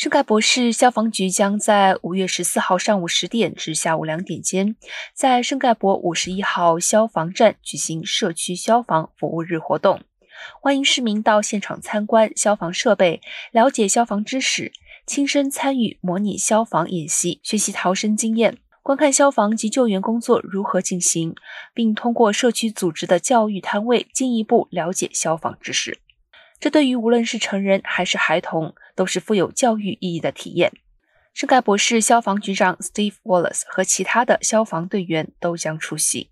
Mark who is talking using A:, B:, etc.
A: 圣盖博士消防局将在五月十四号上午十点至下午两点间，在圣盖博五十一号消防站举行社区消防服务日活动，欢迎市民到现场参观消防设备，了解消防知识，亲身参与模拟消防演习，学习逃生经验，观看消防及救援工作如何进行，并通过社区组织的教育摊位进一步了解消防知识。这对于无论是成人还是孩童，都是富有教育意义的体验。圣盖博士消防局长 Steve Wallace 和其他的消防队员都将出席。